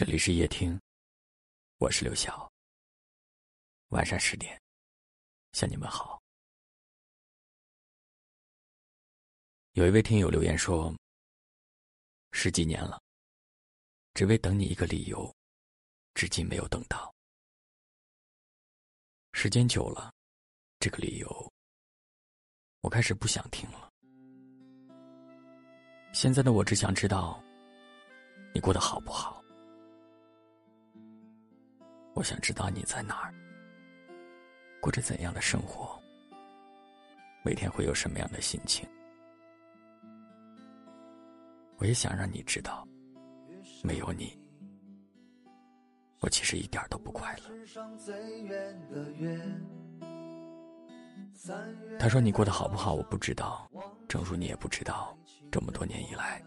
这里是夜听，我是刘晓。晚上十点，向你们好。有一位听友留言说：“十几年了，只为等你一个理由，至今没有等到。时间久了，这个理由，我开始不想听了。现在的我只想知道，你过得好不好。”我想知道你在哪儿，过着怎样的生活，每天会有什么样的心情。我也想让你知道，没有你，我其实一点都不快乐。他说你过得好不好，我不知道，正如你也不知道，这么多年以来，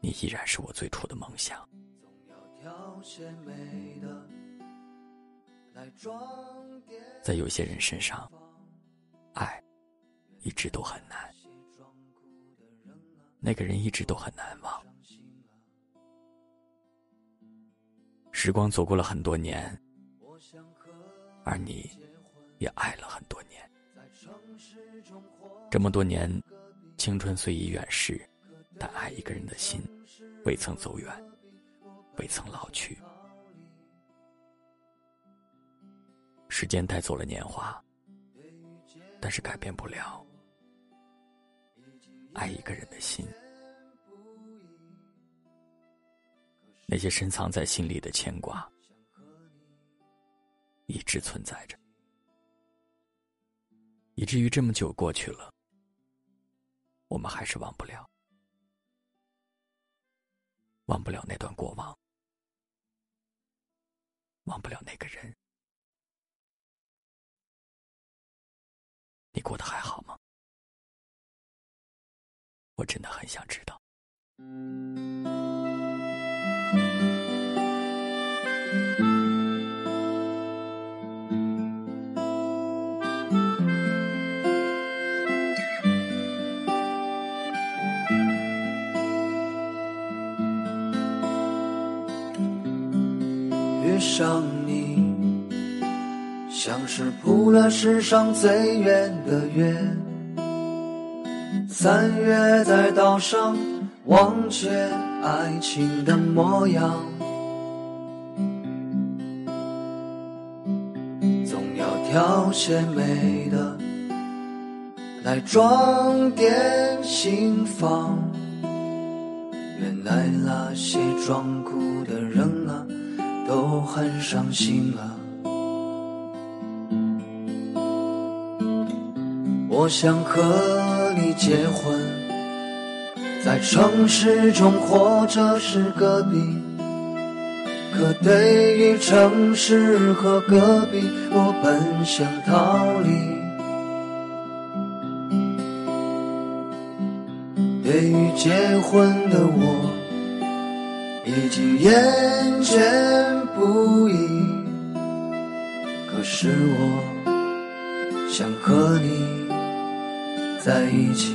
你依然是我最初的梦想。在有些人身上，爱一直都很难，那个人一直都很难忘。时光走过了很多年，而你也爱了很多年。这么多年，青春虽已远逝，但爱一个人的心未曾走远。未曾老去，时间带走了年华，但是改变不了爱一个人的心。那些深藏在心里的牵挂，一直存在着，以至于这么久过去了，我们还是忘不了，忘不了那段过往。忘不了那个人，你过得还好吗？我真的很想知道。遇上你，像是铺了世上最远的约。三月在岛上忘却爱情的模样，总要挑些美的来装点心房。原来那些装酷的人。都很伤心啊！我想和你结婚，在城市中或者是隔壁。可对于城市和隔壁，我本想逃离。对于结婚的我。已经厌倦不已，可是我想和你在一起。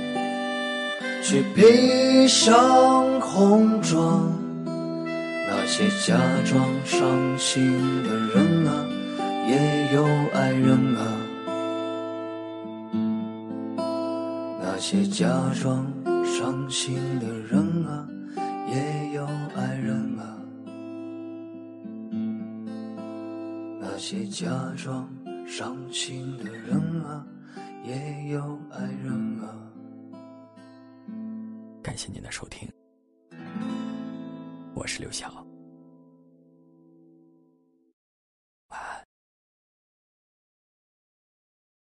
去披上红妆。那些假装伤心的人啊，也有爱人啊。那些假装伤心的人啊，也有爱人啊。那些假装伤心的人啊。也有爱人啊。感谢您的收听，我是刘晓。